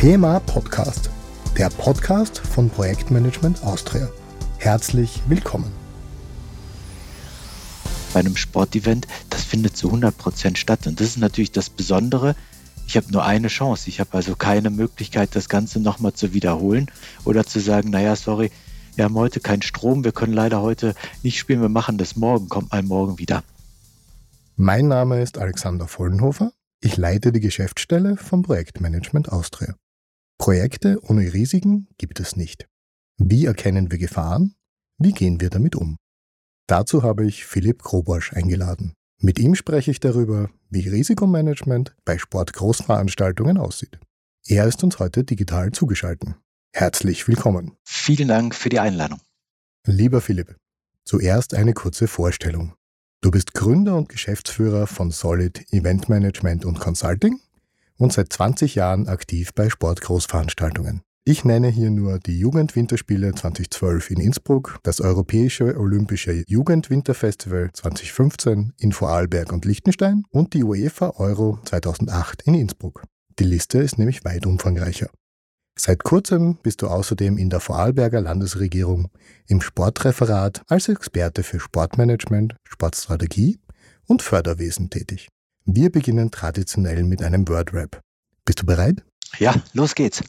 PMA Podcast, der Podcast von Projektmanagement Austria. Herzlich willkommen. Bei einem Sportevent, das findet zu 100 Prozent statt. Und das ist natürlich das Besondere. Ich habe nur eine Chance. Ich habe also keine Möglichkeit, das Ganze nochmal zu wiederholen oder zu sagen, naja, sorry, wir haben heute keinen Strom, wir können leider heute nicht spielen, wir machen das morgen, kommt mal morgen wieder. Mein Name ist Alexander Vollenhofer. Ich leite die Geschäftsstelle vom Projektmanagement Austria. Projekte ohne Risiken gibt es nicht. Wie erkennen wir Gefahren? Wie gehen wir damit um? Dazu habe ich Philipp Groborsch eingeladen. Mit ihm spreche ich darüber, wie Risikomanagement bei Sportgroßveranstaltungen aussieht. Er ist uns heute digital zugeschaltet. Herzlich willkommen. Vielen Dank für die Einladung. Lieber Philipp, zuerst eine kurze Vorstellung. Du bist Gründer und Geschäftsführer von Solid Event Management und Consulting und seit 20 Jahren aktiv bei Sportgroßveranstaltungen. Ich nenne hier nur die Jugendwinterspiele 2012 in Innsbruck, das Europäische Olympische Jugendwinterfestival 2015 in Vorarlberg und Liechtenstein und die UEFA Euro 2008 in Innsbruck. Die Liste ist nämlich weit umfangreicher. Seit kurzem bist du außerdem in der Vorarlberger Landesregierung im Sportreferat als Experte für Sportmanagement, Sportstrategie und Förderwesen tätig. Wir beginnen traditionell mit einem Wordrap. Bist du bereit? Ja, los geht's.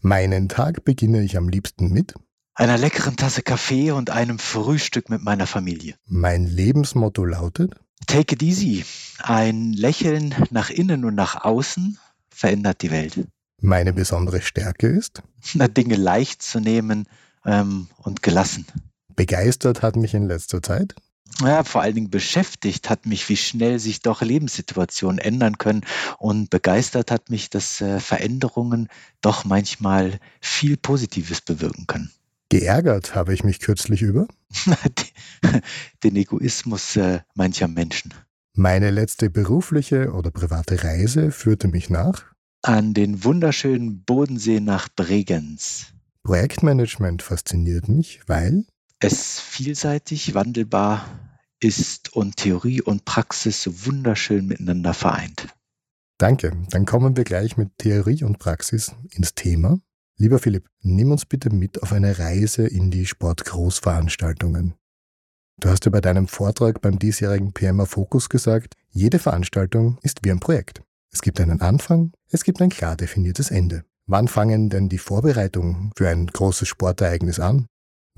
Meinen Tag beginne ich am liebsten mit einer leckeren Tasse Kaffee und einem Frühstück mit meiner Familie. Mein Lebensmotto lautet Take it easy. Ein Lächeln nach innen und nach außen verändert die Welt. Meine besondere Stärke ist, Dinge leicht zu nehmen ähm, und gelassen. Begeistert hat mich in letzter Zeit. Ja, vor allen Dingen beschäftigt hat mich, wie schnell sich doch Lebenssituationen ändern können. Und begeistert hat mich, dass äh, Veränderungen doch manchmal viel Positives bewirken können. Geärgert habe ich mich kürzlich über den Egoismus äh, mancher Menschen. Meine letzte berufliche oder private Reise führte mich nach an den wunderschönen Bodensee nach Bregenz. Projektmanagement fasziniert mich, weil es vielseitig, wandelbar ist und Theorie und Praxis so wunderschön miteinander vereint. Danke. Dann kommen wir gleich mit Theorie und Praxis ins Thema. Lieber Philipp, nimm uns bitte mit auf eine Reise in die Sportgroßveranstaltungen. Du hast ja bei deinem Vortrag beim diesjährigen PMA Fokus gesagt, jede Veranstaltung ist wie ein Projekt. Es gibt einen Anfang, es gibt ein klar definiertes Ende. Wann fangen denn die Vorbereitungen für ein großes Sportereignis an?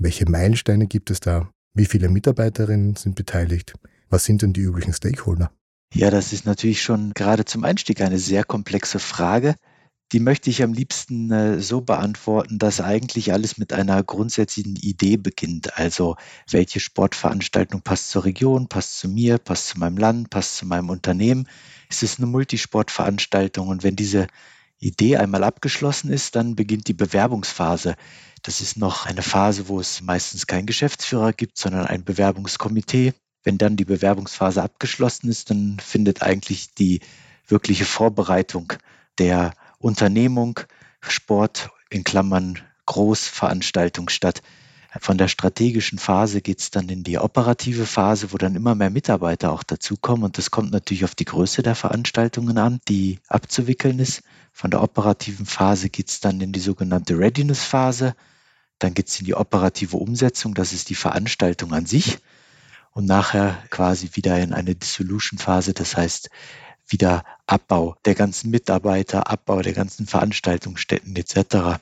Welche Meilensteine gibt es da? Wie viele Mitarbeiterinnen sind beteiligt? Was sind denn die üblichen Stakeholder? Ja, das ist natürlich schon gerade zum Einstieg eine sehr komplexe Frage. Die möchte ich am liebsten äh, so beantworten, dass eigentlich alles mit einer grundsätzlichen Idee beginnt. Also welche Sportveranstaltung passt zur Region, passt zu mir, passt zu meinem Land, passt zu meinem Unternehmen ist es eine Multisportveranstaltung. Und wenn diese Idee einmal abgeschlossen ist, dann beginnt die Bewerbungsphase. Das ist noch eine Phase, wo es meistens keinen Geschäftsführer gibt, sondern ein Bewerbungskomitee. Wenn dann die Bewerbungsphase abgeschlossen ist, dann findet eigentlich die wirkliche Vorbereitung der Unternehmung, Sport in Klammern Großveranstaltung statt. Von der strategischen Phase geht es dann in die operative Phase, wo dann immer mehr Mitarbeiter auch dazukommen. Und das kommt natürlich auf die Größe der Veranstaltungen an, die abzuwickeln ist. Von der operativen Phase geht es dann in die sogenannte Readiness-Phase. Dann geht es in die operative Umsetzung, das ist die Veranstaltung an sich. Und nachher quasi wieder in eine Dissolution-Phase, das heißt wieder Abbau der ganzen Mitarbeiter, Abbau der ganzen Veranstaltungsstätten etc.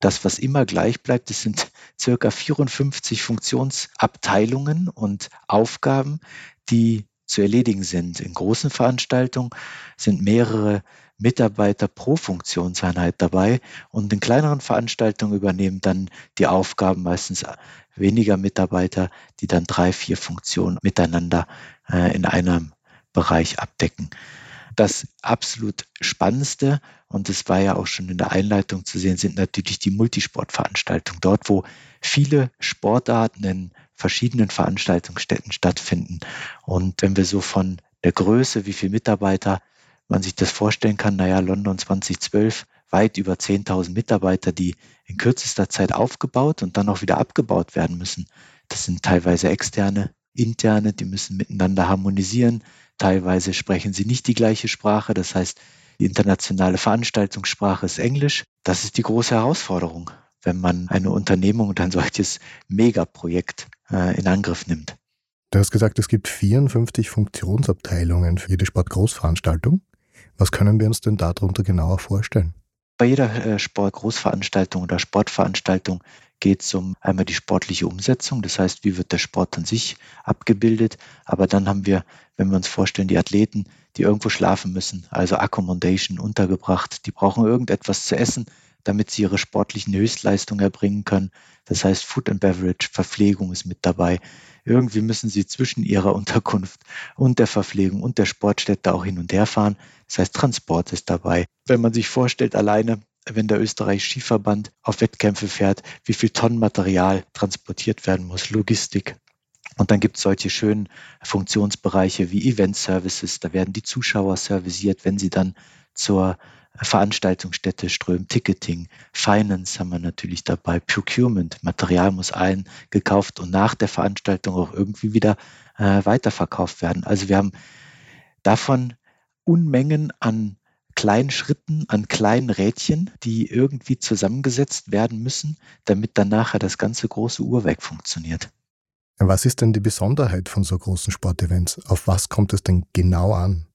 Das, was immer gleich bleibt, das sind circa 54 Funktionsabteilungen und Aufgaben, die zu erledigen sind. In großen Veranstaltungen sind mehrere Mitarbeiter pro Funktionseinheit dabei und in kleineren Veranstaltungen übernehmen dann die Aufgaben meistens weniger Mitarbeiter, die dann drei, vier Funktionen miteinander äh, in einem Bereich abdecken. Das absolut Spannendste, und das war ja auch schon in der Einleitung zu sehen, sind natürlich die Multisportveranstaltungen. Dort, wo viele Sportarten in verschiedenen Veranstaltungsstätten stattfinden. Und wenn wir so von der Größe, wie viele Mitarbeiter man sich das vorstellen kann, naja, London 2012, weit über 10.000 Mitarbeiter, die in kürzester Zeit aufgebaut und dann auch wieder abgebaut werden müssen. Das sind teilweise externe, interne, die müssen miteinander harmonisieren. Teilweise sprechen sie nicht die gleiche Sprache. Das heißt, Die internationale Veranstaltungssprache ist Englisch. Das ist die große Herausforderung, wenn man eine Unternehmung und ein solches Megaprojekt äh, in Angriff nimmt. Du hast gesagt, es gibt 54 Funktionsabteilungen für jede Sportgroßveranstaltung. Was können wir uns denn darunter genauer vorstellen? Bei jeder äh, Sportgroßveranstaltung oder Sportveranstaltung geht es um einmal die sportliche Umsetzung, das heißt, wie wird der Sport an sich abgebildet. Aber dann haben wir, wenn wir uns vorstellen, die Athleten, die irgendwo schlafen müssen, also Accommodation untergebracht, die brauchen irgendetwas zu essen, damit sie ihre sportlichen Höchstleistungen erbringen können. Das heißt, Food and Beverage, Verpflegung ist mit dabei. Irgendwie müssen sie zwischen ihrer Unterkunft und der Verpflegung und der Sportstätte auch hin und her fahren. Das heißt, Transport ist dabei. Wenn man sich vorstellt, alleine wenn der österreichische Skiverband auf Wettkämpfe fährt, wie viel Tonnen Material transportiert werden muss, Logistik. Und dann gibt es solche schönen Funktionsbereiche wie Event Services. Da werden die Zuschauer serviciert, wenn sie dann zur Veranstaltungsstätte strömen, Ticketing, Finance haben wir natürlich dabei, Procurement, Material muss eingekauft und nach der Veranstaltung auch irgendwie wieder äh, weiterverkauft werden. Also wir haben davon Unmengen an kleinen Schritten, an kleinen Rädchen, die irgendwie zusammengesetzt werden müssen, damit dann nachher das ganze große Uhrwerk funktioniert. Was ist denn die Besonderheit von so großen Sportevents? Auf was kommt es denn genau an?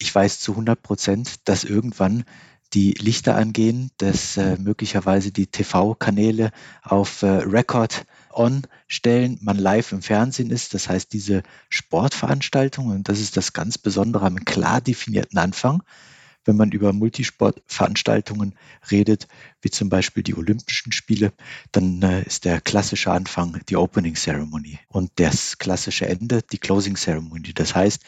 Ich weiß zu 100 Prozent, dass irgendwann die Lichter angehen, dass äh, möglicherweise die TV-Kanäle auf äh, Record on stellen, man live im Fernsehen ist. Das heißt, diese Sportveranstaltungen, und das ist das ganz Besondere, einen klar definierten Anfang wenn man über Multisportveranstaltungen redet, wie zum Beispiel die Olympischen Spiele, dann äh, ist der klassische Anfang die Opening Ceremony und das klassische Ende die Closing Ceremony. Das heißt,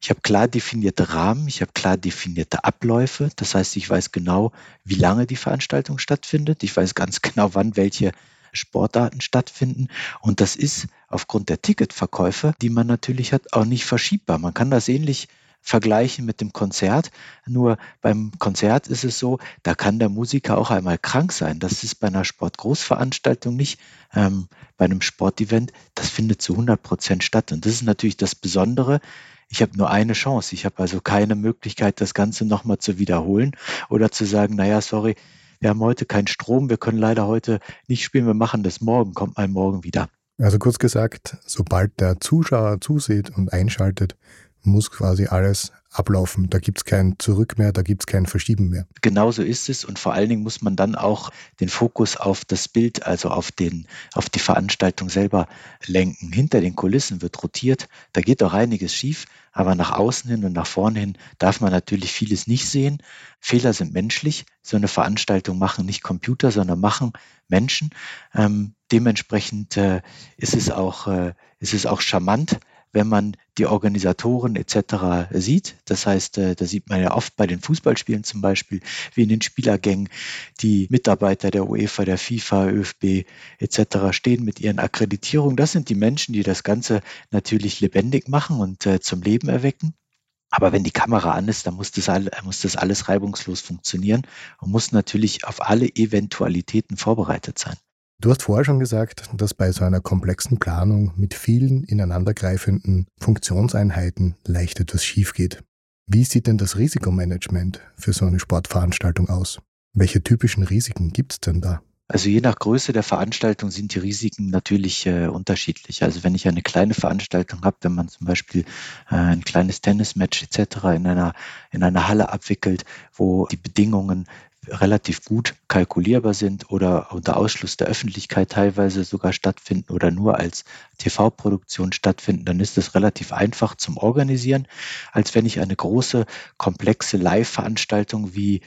ich habe klar definierte Rahmen, ich habe klar definierte Abläufe. Das heißt, ich weiß genau, wie lange die Veranstaltung stattfindet. Ich weiß ganz genau, wann welche Sportarten stattfinden. Und das ist aufgrund der Ticketverkäufe, die man natürlich hat, auch nicht verschiebbar. Man kann das ähnlich vergleichen mit dem Konzert. Nur beim Konzert ist es so, da kann der Musiker auch einmal krank sein. Das ist bei einer Sportgroßveranstaltung nicht. Ähm, bei einem Sportevent, das findet zu 100 Prozent statt. Und das ist natürlich das Besondere. Ich habe nur eine Chance. Ich habe also keine Möglichkeit, das Ganze nochmal zu wiederholen oder zu sagen, naja, sorry, wir haben heute keinen Strom, wir können leider heute nicht spielen, wir machen das morgen, kommt mal morgen wieder. Also kurz gesagt, sobald der Zuschauer zusieht und einschaltet, muss quasi alles ablaufen. Da gibt es kein Zurück mehr, da gibt es kein Verschieben mehr. Genauso ist es und vor allen Dingen muss man dann auch den Fokus auf das Bild, also auf, den, auf die Veranstaltung selber lenken. Hinter den Kulissen wird rotiert, da geht auch einiges schief, aber nach außen hin und nach vorne hin darf man natürlich vieles nicht sehen. Fehler sind menschlich. So eine Veranstaltung machen nicht Computer, sondern machen Menschen. Ähm, dementsprechend äh, ist, es auch, äh, ist es auch charmant, wenn man die Organisatoren etc. sieht. Das heißt, äh, da sieht man ja oft bei den Fußballspielen zum Beispiel, wie in den Spielergängen die Mitarbeiter der UEFA, der FIFA, ÖFB etc. stehen mit ihren Akkreditierungen. Das sind die Menschen, die das Ganze natürlich lebendig machen und äh, zum Leben erwecken. Aber wenn die Kamera an ist, dann muss das, muss das alles reibungslos funktionieren und muss natürlich auf alle Eventualitäten vorbereitet sein. Du hast vorher schon gesagt, dass bei so einer komplexen Planung mit vielen ineinandergreifenden Funktionseinheiten leicht etwas schief geht. Wie sieht denn das Risikomanagement für so eine Sportveranstaltung aus? Welche typischen Risiken gibt es denn da? Also je nach Größe der Veranstaltung sind die Risiken natürlich äh, unterschiedlich. Also wenn ich eine kleine Veranstaltung habe, wenn man zum Beispiel äh, ein kleines Tennismatch etc. in einer, in einer Halle abwickelt, wo die Bedingungen relativ gut kalkulierbar sind oder unter Ausschluss der Öffentlichkeit teilweise sogar stattfinden oder nur als TV-Produktion stattfinden, dann ist es relativ einfach zum Organisieren, als wenn ich eine große, komplexe Live-Veranstaltung wie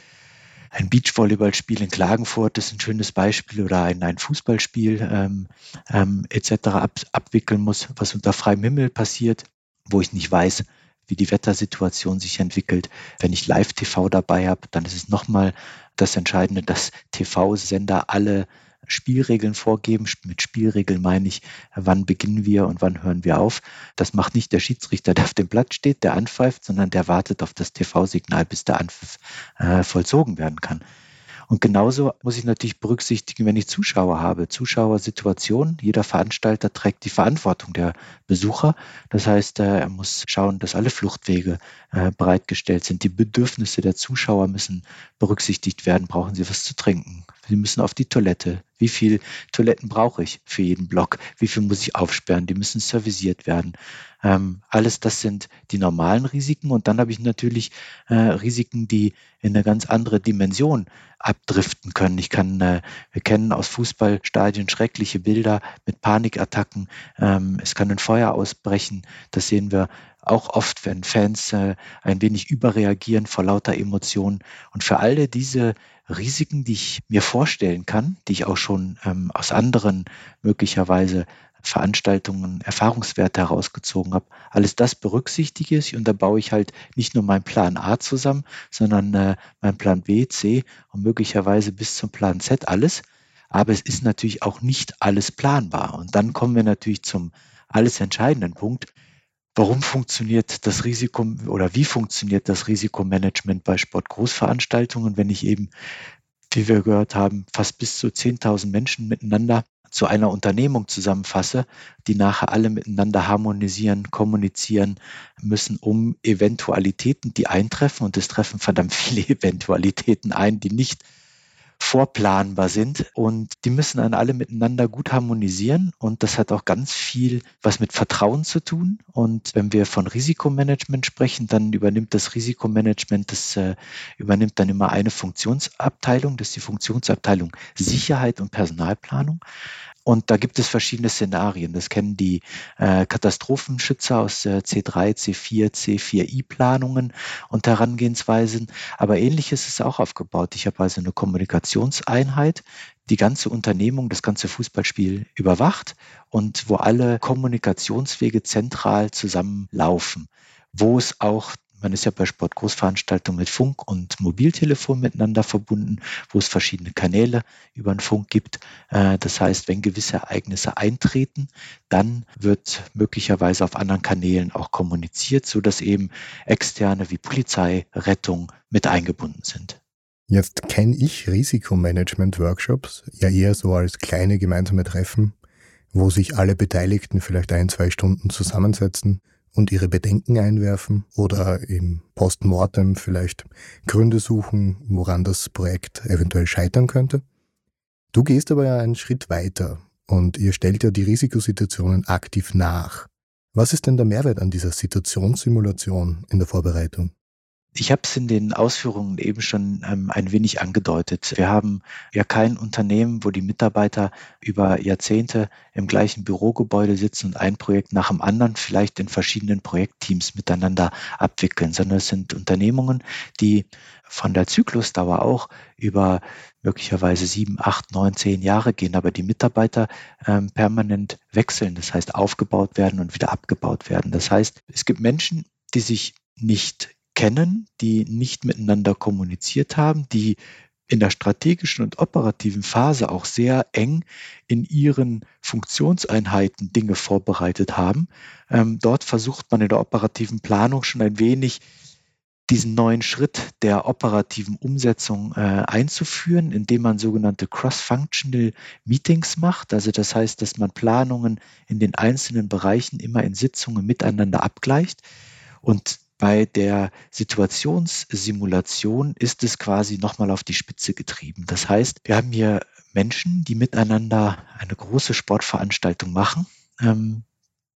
ein Beachvolleyballspiel in Klagenfurt ist ein schönes Beispiel oder ein, ein Fußballspiel ähm, ähm, etc. Ab, abwickeln muss, was unter freiem Himmel passiert, wo ich nicht weiß, wie die Wettersituation sich entwickelt. Wenn ich Live-TV dabei habe, dann ist es nochmal das Entscheidende, dass TV-Sender alle Spielregeln vorgeben. Mit Spielregeln meine ich, wann beginnen wir und wann hören wir auf. Das macht nicht der Schiedsrichter, der auf dem Platz steht, der anpfeift, sondern der wartet auf das TV-Signal, bis der Anpfiff äh, vollzogen werden kann. Und genauso muss ich natürlich berücksichtigen, wenn ich Zuschauer habe. Zuschauersituation, jeder Veranstalter trägt die Verantwortung der Besucher. Das heißt, äh, er muss schauen, dass alle Fluchtwege äh, bereitgestellt sind. Die Bedürfnisse der Zuschauer müssen berücksichtigt werden. Brauchen sie was zu trinken? Sie müssen auf die Toilette. Wie viel Toiletten brauche ich für jeden Block? Wie viel muss ich aufsperren? Die müssen servisiert werden. Ähm, alles das sind die normalen Risiken. Und dann habe ich natürlich äh, Risiken, die in eine ganz andere Dimension abdriften können. Ich kann, äh, wir kennen aus Fußballstadien schreckliche Bilder mit Panikattacken. Ähm, es kann ein Feuer ausbrechen. Das sehen wir auch oft, wenn Fans äh, ein wenig überreagieren vor lauter Emotionen. Und für alle diese Risiken, die ich mir vorstellen kann, die ich auch schon ähm, aus anderen möglicherweise Veranstaltungen Erfahrungswerte herausgezogen habe. Alles das berücksichtige ich und da baue ich halt nicht nur meinen Plan A zusammen, sondern äh, meinen Plan B, C und möglicherweise bis zum Plan Z alles. Aber es ist natürlich auch nicht alles planbar. Und dann kommen wir natürlich zum alles entscheidenden Punkt. Warum funktioniert das Risiko oder wie funktioniert das Risikomanagement bei Sportgroßveranstaltungen, wenn ich eben, wie wir gehört haben, fast bis zu 10.000 Menschen miteinander zu einer Unternehmung zusammenfasse, die nachher alle miteinander harmonisieren, kommunizieren müssen, um Eventualitäten, die eintreffen, und es treffen verdammt viele Eventualitäten ein, die nicht vorplanbar sind und die müssen dann alle miteinander gut harmonisieren und das hat auch ganz viel was mit Vertrauen zu tun und wenn wir von Risikomanagement sprechen, dann übernimmt das Risikomanagement, das äh, übernimmt dann immer eine Funktionsabteilung, das ist die Funktionsabteilung Sicherheit und Personalplanung und da gibt es verschiedene Szenarien. Das kennen die äh, Katastrophenschützer aus äh, C3, C4, C4I-Planungen und Herangehensweisen. Aber ähnliches ist auch aufgebaut. Ich habe also eine Kommunikationseinheit, die ganze Unternehmung, das ganze Fußballspiel überwacht und wo alle Kommunikationswege zentral zusammenlaufen, wo es auch man ist ja bei Sportgroßveranstaltungen mit Funk und Mobiltelefon miteinander verbunden, wo es verschiedene Kanäle über den Funk gibt. Äh, das heißt, wenn gewisse Ereignisse eintreten, dann wird möglicherweise auf anderen Kanälen auch kommuniziert, sodass eben externe wie Polizei, Rettung mit eingebunden sind. Jetzt kenne ich Risikomanagement-Workshops ja eher so als kleine gemeinsame Treffen, wo sich alle Beteiligten vielleicht ein, zwei Stunden zusammensetzen und ihre Bedenken einwerfen oder im Postmortem vielleicht Gründe suchen, woran das Projekt eventuell scheitern könnte. Du gehst aber ja einen Schritt weiter und ihr stellt ja die Risikosituationen aktiv nach. Was ist denn der Mehrwert an dieser Situationssimulation in der Vorbereitung? Ich habe es in den Ausführungen eben schon ähm, ein wenig angedeutet. Wir haben ja kein Unternehmen, wo die Mitarbeiter über Jahrzehnte im gleichen Bürogebäude sitzen und ein Projekt nach dem anderen vielleicht in verschiedenen Projektteams miteinander abwickeln, sondern es sind Unternehmungen, die von der Zyklusdauer auch über möglicherweise sieben, acht, neun, zehn Jahre gehen, aber die Mitarbeiter ähm, permanent wechseln, das heißt aufgebaut werden und wieder abgebaut werden. Das heißt, es gibt Menschen, die sich nicht kennen, die nicht miteinander kommuniziert haben, die in der strategischen und operativen Phase auch sehr eng in ihren Funktionseinheiten Dinge vorbereitet haben. Ähm, dort versucht man in der operativen Planung schon ein wenig diesen neuen Schritt der operativen Umsetzung äh, einzuführen, indem man sogenannte Cross-Functional Meetings macht. Also das heißt, dass man Planungen in den einzelnen Bereichen immer in Sitzungen miteinander abgleicht. Und bei der Situationssimulation ist es quasi nochmal auf die Spitze getrieben. Das heißt, wir haben hier Menschen, die miteinander eine große Sportveranstaltung machen. Ähm,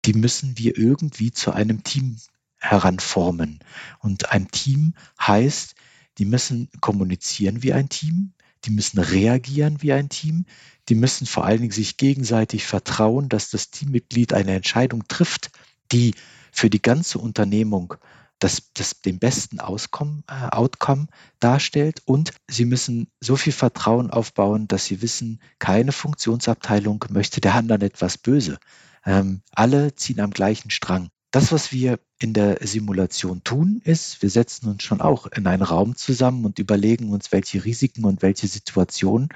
die müssen wir irgendwie zu einem Team heranformen. Und ein Team heißt, die müssen kommunizieren wie ein Team, die müssen reagieren wie ein Team, die müssen vor allen Dingen sich gegenseitig vertrauen, dass das Teammitglied eine Entscheidung trifft, die für die ganze Unternehmung das, das den besten Auskommen, äh, Outcome darstellt. Und sie müssen so viel Vertrauen aufbauen, dass sie wissen, keine Funktionsabteilung möchte der anderen etwas böse. Ähm, alle ziehen am gleichen Strang. Das, was wir in der Simulation tun, ist, wir setzen uns schon auch in einen Raum zusammen und überlegen uns, welche Risiken und welche Situationen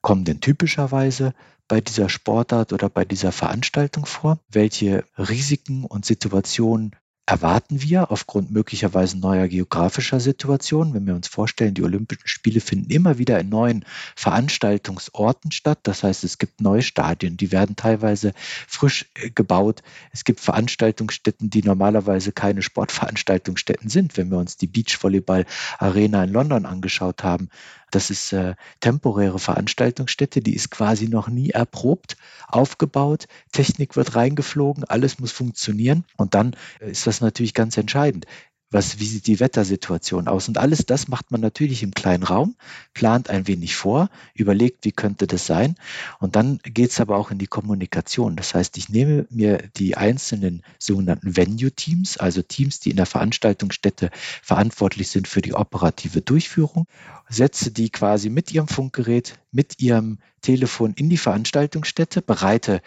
kommen denn typischerweise bei dieser Sportart oder bei dieser Veranstaltung vor, welche Risiken und Situationen erwarten wir aufgrund möglicherweise neuer geografischer Situationen, wenn wir uns vorstellen, die Olympischen Spiele finden immer wieder in neuen Veranstaltungsorten statt. Das heißt, es gibt neue Stadien, die werden teilweise frisch äh, gebaut. Es gibt Veranstaltungsstätten, die normalerweise keine Sportveranstaltungsstätten sind. Wenn wir uns die Beachvolleyball Arena in London angeschaut haben, das ist äh, temporäre Veranstaltungsstätte, die ist quasi noch nie erprobt, aufgebaut, Technik wird reingeflogen, alles muss funktionieren und dann äh, ist das natürlich ganz entscheidend was, wie sieht die Wettersituation aus? Und alles das macht man natürlich im kleinen Raum, plant ein wenig vor, überlegt, wie könnte das sein. Und dann geht es aber auch in die Kommunikation. Das heißt, ich nehme mir die einzelnen sogenannten Venue-Teams, also Teams, die in der Veranstaltungsstätte verantwortlich sind für die operative Durchführung, setze die quasi mit ihrem Funkgerät, mit ihrem Telefon in die Veranstaltungsstätte, bereite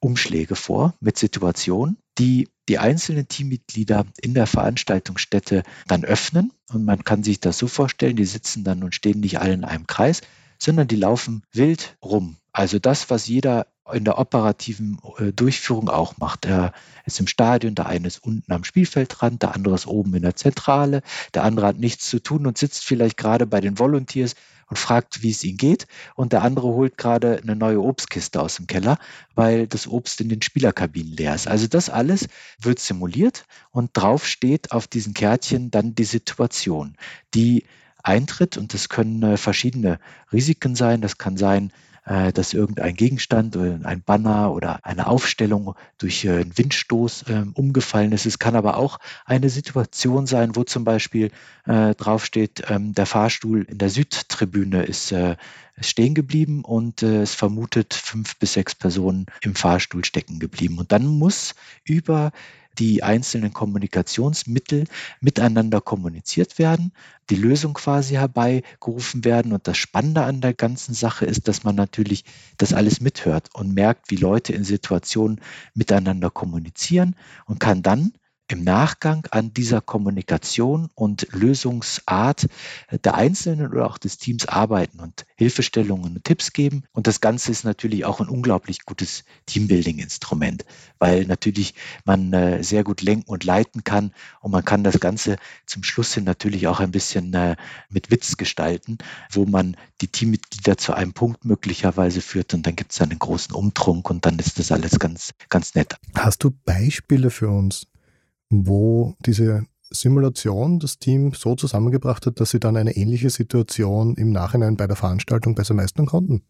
Umschläge vor mit Situationen, die die einzelnen Teammitglieder in der Veranstaltungsstätte dann öffnen. Und man kann sich das so vorstellen, die sitzen dann und stehen nicht alle in einem Kreis, sondern die laufen wild rum. Also das, was jeder in der operativen äh, Durchführung auch macht. Er ist im Stadion, der eine ist unten am Spielfeldrand, der andere ist oben in der Zentrale, der andere hat nichts zu tun und sitzt vielleicht gerade bei den Volunteers und fragt, wie es ihm geht. Und der andere holt gerade eine neue Obstkiste aus dem Keller, weil das Obst in den Spielerkabinen leer ist. Also das alles wird simuliert und drauf steht auf diesen Kärtchen dann die Situation, die eintritt. Und das können äh, verschiedene Risiken sein. Das kann sein, dass irgendein Gegenstand oder ein Banner oder eine Aufstellung durch äh, einen Windstoß ähm, umgefallen ist. Es kann aber auch eine Situation sein, wo zum Beispiel äh, draufsteht, ähm, der Fahrstuhl in der Südtribüne ist stehen geblieben und es vermutet fünf bis sechs Personen im Fahrstuhl stecken geblieben. Und dann muss über die einzelnen Kommunikationsmittel miteinander kommuniziert werden, die Lösung quasi herbeigerufen werden. Und das Spannende an der ganzen Sache ist, dass man natürlich das alles mithört und merkt, wie Leute in Situationen miteinander kommunizieren und kann dann im Nachgang an dieser Kommunikation und Lösungsart der Einzelnen oder auch des Teams arbeiten und Hilfestellungen und Tipps geben. Und das Ganze ist natürlich auch ein unglaublich gutes Teambuilding-Instrument, weil natürlich man äh, sehr gut lenken und leiten kann und man kann das Ganze zum Schluss hin natürlich auch ein bisschen äh, mit Witz gestalten, wo man die Teammitglieder zu einem Punkt möglicherweise führt und dann gibt es einen großen Umtrunk und dann ist das alles ganz, ganz nett. Hast du Beispiele für uns, wo diese Simulation das Team so zusammengebracht hat, dass sie dann eine ähnliche Situation im Nachhinein bei der Veranstaltung besser meistern konnten.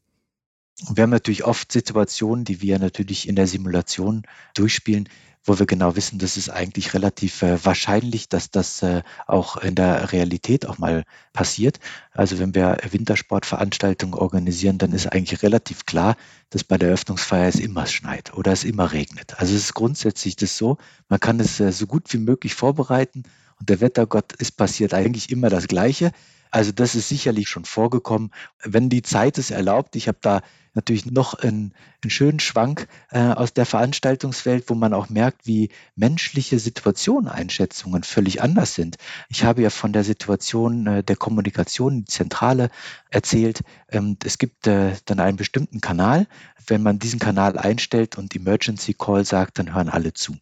Wir haben natürlich oft Situationen, die wir natürlich in der Simulation durchspielen, wo wir genau wissen, das ist eigentlich relativ äh, wahrscheinlich, dass das äh, auch in der Realität auch mal passiert. Also wenn wir Wintersportveranstaltungen organisieren, dann ist eigentlich relativ klar, dass bei der Eröffnungsfeier es immer schneit oder es immer regnet. Also es ist grundsätzlich das so, man kann es äh, so gut wie möglich vorbereiten und der Wettergott ist passiert eigentlich immer das Gleiche. Also das ist sicherlich schon vorgekommen. Wenn die Zeit es erlaubt, ich habe da natürlich noch einen, einen schönen Schwank äh, aus der Veranstaltungswelt, wo man auch merkt, wie menschliche Situationeinschätzungen völlig anders sind. Ich habe ja von der Situation äh, der Kommunikation, die Zentrale erzählt. Ähm, es gibt äh, dann einen bestimmten Kanal. Wenn man diesen Kanal einstellt und Emergency Call sagt, dann hören alle zu.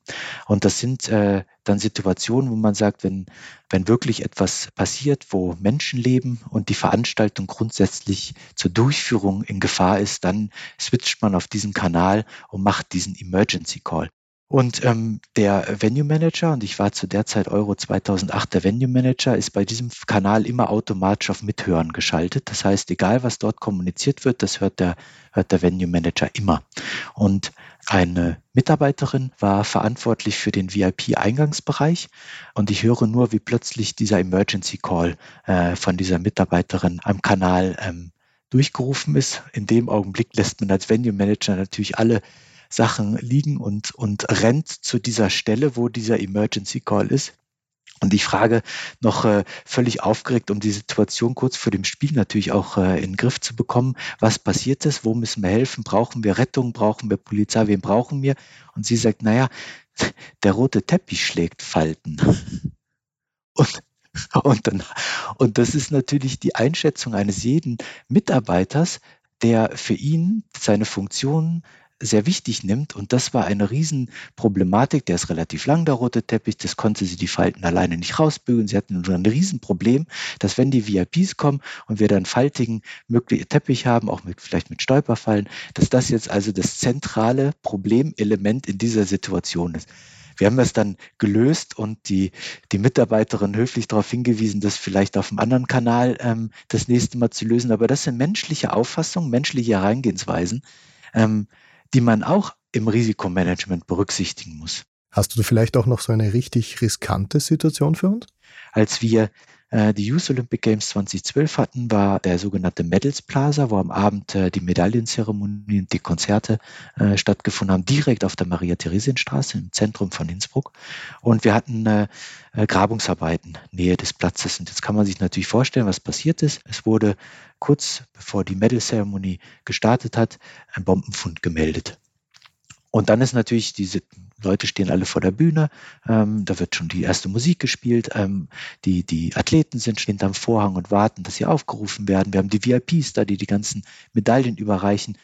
Und das sind äh, dann Situationen, wo man sagt, wenn, wenn wirklich etwas passiert, wo Menschen leben und die Veranstaltung grundsätzlich zur Durchführung in Gefahr ist, dann switcht man auf diesen Kanal und macht diesen Emergency Call. Und ähm, der Venue Manager, und ich war zu der Zeit Euro 2008 der Venue Manager, ist bei diesem Kanal immer automatisch auf Mithören geschaltet. Das heißt, egal was dort kommuniziert wird, das hört der, hört der Venue Manager immer. Und eine Mitarbeiterin war verantwortlich für den VIP-Eingangsbereich und ich höre nur, wie plötzlich dieser Emergency Call äh, von dieser Mitarbeiterin am Kanal ähm, durchgerufen ist. In dem Augenblick lässt man als Venue Manager natürlich alle Sachen liegen und, und rennt zu dieser Stelle, wo dieser Emergency Call ist. Und ich frage noch äh, völlig aufgeregt, um die Situation kurz vor dem Spiel natürlich auch äh, in den Griff zu bekommen. Was passiert ist? Wo müssen wir helfen? Brauchen wir Rettung? Brauchen wir Polizei? Wen brauchen wir? Und sie sagt, naja, der rote Teppich schlägt Falten. Und, und, dann, und das ist natürlich die Einschätzung eines jeden Mitarbeiters, der für ihn seine Funktion sehr wichtig nimmt. Und das war eine Riesenproblematik. Der ist relativ lang, der rote Teppich. Das konnte sie die Falten alleine nicht rausbügeln. Sie hatten ein Riesenproblem, dass wenn die VIPs kommen und wir dann faltigen Teppich haben, auch mit, vielleicht mit Stolperfallen, dass das jetzt also das zentrale Problemelement in dieser Situation ist. Wir haben das dann gelöst und die, die Mitarbeiterin höflich darauf hingewiesen, das vielleicht auf einem anderen Kanal ähm, das nächste Mal zu lösen. Aber das sind menschliche Auffassungen, menschliche Herangehensweisen. Ähm, die man auch im Risikomanagement berücksichtigen muss. Hast du vielleicht auch noch so eine richtig riskante Situation für uns? Als wir die Youth Olympic Games 2012 hatten, war der sogenannte Medals Plaza, wo am Abend äh, die Medaillenzeremonie und die Konzerte äh, stattgefunden haben, direkt auf der Maria-Theresien-Straße im Zentrum von Innsbruck. Und wir hatten äh, äh, Grabungsarbeiten Nähe des Platzes. Und jetzt kann man sich natürlich vorstellen, was passiert ist. Es wurde kurz bevor die Medal-Zeremonie gestartet hat, ein Bombenfund gemeldet. Und dann ist natürlich diese Leute stehen alle vor der Bühne, ähm, da wird schon die erste Musik gespielt, ähm, die, die Athleten sind hinterm Vorhang und warten, dass sie aufgerufen werden. Wir haben die VIPs da, die die ganzen Medaillen überreichen.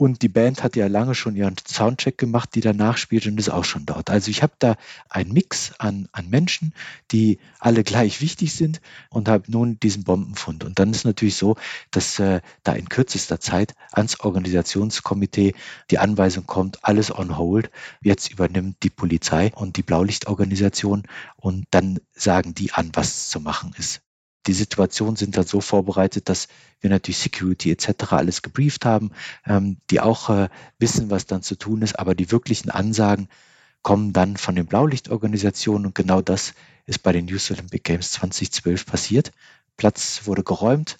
Und die Band hat ja lange schon ihren Soundcheck gemacht, die danach spielt und ist auch schon dort. Also ich habe da einen Mix an, an Menschen, die alle gleich wichtig sind und habe nun diesen Bombenfund. Und dann ist natürlich so, dass äh, da in kürzester Zeit ans Organisationskomitee die Anweisung kommt, alles on hold. Jetzt übernimmt die Polizei und die Blaulichtorganisation und dann sagen die an, was zu machen ist die Situationen sind dann so vorbereitet, dass wir natürlich Security etc. alles gebrieft haben, ähm, die auch äh, wissen, was dann zu tun ist, aber die wirklichen Ansagen kommen dann von den Blaulichtorganisationen und genau das ist bei den Youth Olympic Games 2012 passiert. Platz wurde geräumt,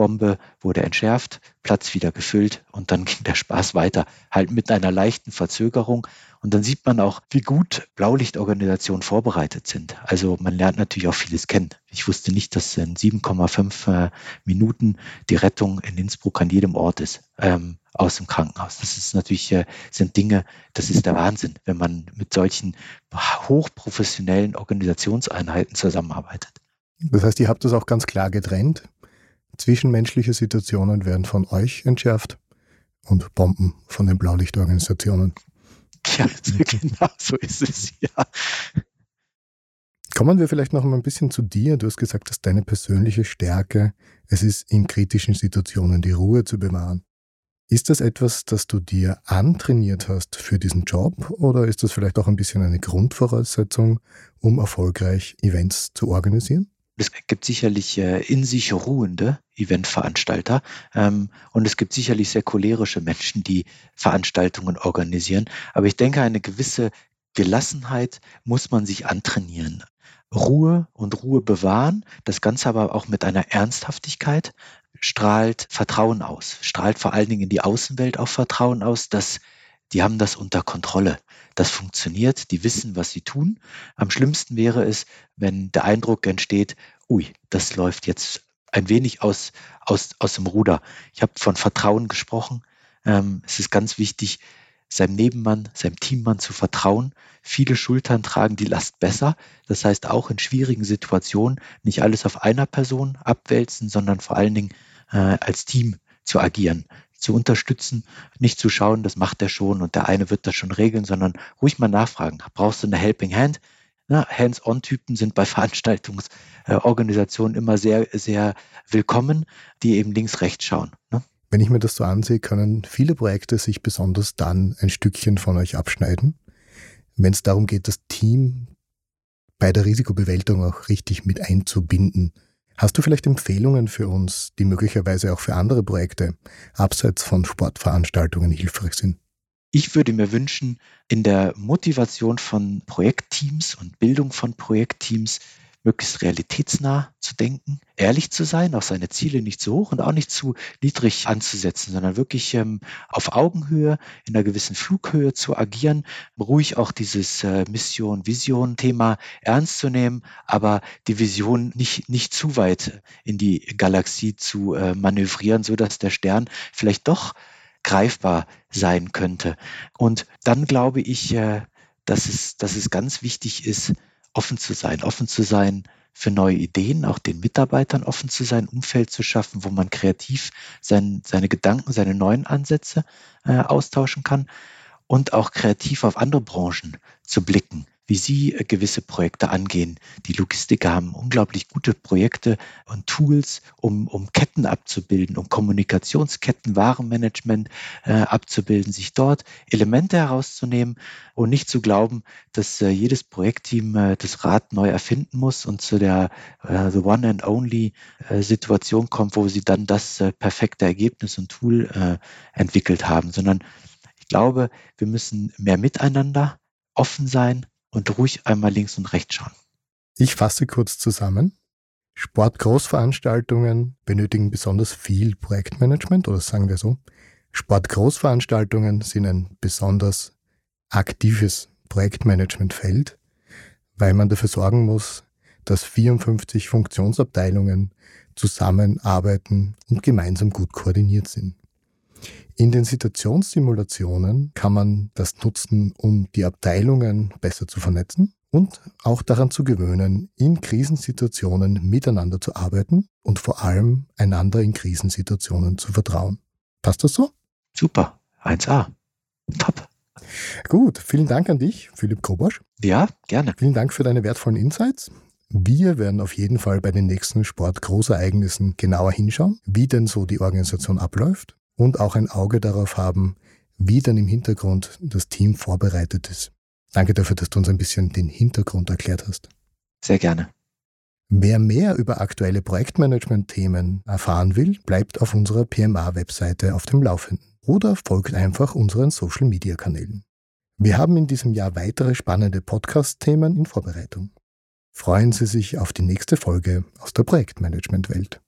Bombe wurde entschärft, Platz wieder gefüllt und dann ging der Spaß weiter, halt mit einer leichten Verzögerung. Und dann sieht man auch, wie gut Blaulichtorganisationen vorbereitet sind. Also man lernt natürlich auch vieles kennen. Ich wusste nicht, dass in 7,5 äh, Minuten die Rettung in Innsbruck an jedem Ort ist, ähm, aus dem Krankenhaus. Das ist natürlich, äh, sind Dinge, das ist der Wahnsinn, wenn man mit solchen hochprofessionellen Organisationseinheiten zusammenarbeitet. Das heißt, ihr habt das auch ganz klar getrennt. Zwischenmenschliche Situationen werden von euch entschärft und Bomben von den Blaulichtorganisationen. Ja, genau so ist es, ja. Kommen wir vielleicht noch mal ein bisschen zu dir. Du hast gesagt, dass deine persönliche Stärke es ist, in kritischen Situationen die Ruhe zu bewahren. Ist das etwas, das du dir antrainiert hast für diesen Job oder ist das vielleicht auch ein bisschen eine Grundvoraussetzung, um erfolgreich Events zu organisieren? Es gibt sicherlich äh, in sich ruhende Eventveranstalter ähm, und es gibt sicherlich sehr cholerische Menschen, die Veranstaltungen organisieren. Aber ich denke, eine gewisse Gelassenheit muss man sich antrainieren. Ruhe und Ruhe bewahren, das Ganze aber auch mit einer Ernsthaftigkeit, strahlt Vertrauen aus, strahlt vor allen Dingen in die Außenwelt auch Vertrauen aus, dass die haben das unter Kontrolle. Das funktioniert, die wissen, was sie tun. Am schlimmsten wäre es, wenn der Eindruck entsteht, ui, das läuft jetzt ein wenig aus, aus, aus dem Ruder. Ich habe von Vertrauen gesprochen. Ähm, es ist ganz wichtig, seinem Nebenmann, seinem Teammann zu vertrauen. Viele Schultern tragen die Last besser. Das heißt, auch in schwierigen Situationen nicht alles auf einer Person abwälzen, sondern vor allen Dingen äh, als Team zu agieren zu unterstützen, nicht zu schauen, das macht er schon und der eine wird das schon regeln, sondern ruhig mal nachfragen. Brauchst du eine Helping Hand? Hands-on-Typen sind bei Veranstaltungsorganisationen immer sehr, sehr willkommen, die eben links-rechts schauen. Ne? Wenn ich mir das so ansehe, können viele Projekte sich besonders dann ein Stückchen von euch abschneiden, wenn es darum geht, das Team bei der Risikobewältigung auch richtig mit einzubinden. Hast du vielleicht Empfehlungen für uns, die möglicherweise auch für andere Projekte abseits von Sportveranstaltungen hilfreich sind? Ich würde mir wünschen, in der Motivation von Projektteams und Bildung von Projektteams möglichst realitätsnah zu denken, ehrlich zu sein, auch seine Ziele nicht zu hoch und auch nicht zu niedrig anzusetzen, sondern wirklich ähm, auf Augenhöhe, in einer gewissen Flughöhe zu agieren, ruhig auch dieses äh, Mission, Vision-Thema ernst zu nehmen, aber die Vision nicht, nicht zu weit in die Galaxie zu äh, manövrieren, so dass der Stern vielleicht doch greifbar sein könnte. Und dann glaube ich, äh, dass, es, dass es ganz wichtig ist, offen zu sein, offen zu sein für neue Ideen, auch den Mitarbeitern offen zu sein, Umfeld zu schaffen, wo man kreativ sein, seine Gedanken, seine neuen Ansätze äh, austauschen kann und auch kreativ auf andere Branchen zu blicken wie Sie äh, gewisse Projekte angehen. Die Logistiker haben unglaublich gute Projekte und Tools, um, um Ketten abzubilden, um Kommunikationsketten, Warenmanagement äh, abzubilden, sich dort Elemente herauszunehmen und nicht zu glauben, dass äh, jedes Projektteam äh, das Rad neu erfinden muss und zu der äh, The One and Only äh, Situation kommt, wo sie dann das perfekte Ergebnis und Tool entwickelt haben, sondern ich glaube, wir müssen mehr miteinander offen sein, und ruhig einmal links und rechts schauen. Ich fasse kurz zusammen. Sportgroßveranstaltungen benötigen besonders viel Projektmanagement oder sagen wir so. Sportgroßveranstaltungen sind ein besonders aktives Projektmanagementfeld, weil man dafür sorgen muss, dass 54 Funktionsabteilungen zusammenarbeiten und gemeinsam gut koordiniert sind. In den Situationssimulationen kann man das nutzen, um die Abteilungen besser zu vernetzen und auch daran zu gewöhnen, in Krisensituationen miteinander zu arbeiten und vor allem einander in Krisensituationen zu vertrauen. Passt das so? Super, 1a. Top. Gut, vielen Dank an dich, Philipp Kobosch. Ja, gerne. Vielen Dank für deine wertvollen Insights. Wir werden auf jeden Fall bei den nächsten Sportgroßereignissen genauer hinschauen, wie denn so die Organisation abläuft und auch ein Auge darauf haben, wie dann im Hintergrund das Team vorbereitet ist. Danke dafür, dass du uns ein bisschen den Hintergrund erklärt hast. Sehr gerne. Wer mehr über aktuelle Projektmanagement-Themen erfahren will, bleibt auf unserer PMA-Webseite auf dem Laufenden oder folgt einfach unseren Social-Media-Kanälen. Wir haben in diesem Jahr weitere spannende Podcast-Themen in Vorbereitung. Freuen Sie sich auf die nächste Folge aus der Projektmanagement-Welt.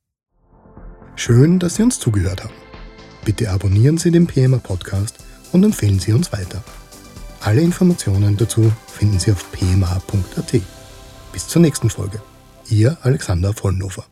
Schön, dass Sie uns zugehört haben. Bitte abonnieren Sie den PMA Podcast und empfehlen Sie uns weiter. Alle Informationen dazu finden Sie auf pma.at. Bis zur nächsten Folge. Ihr Alexander Vollnofer.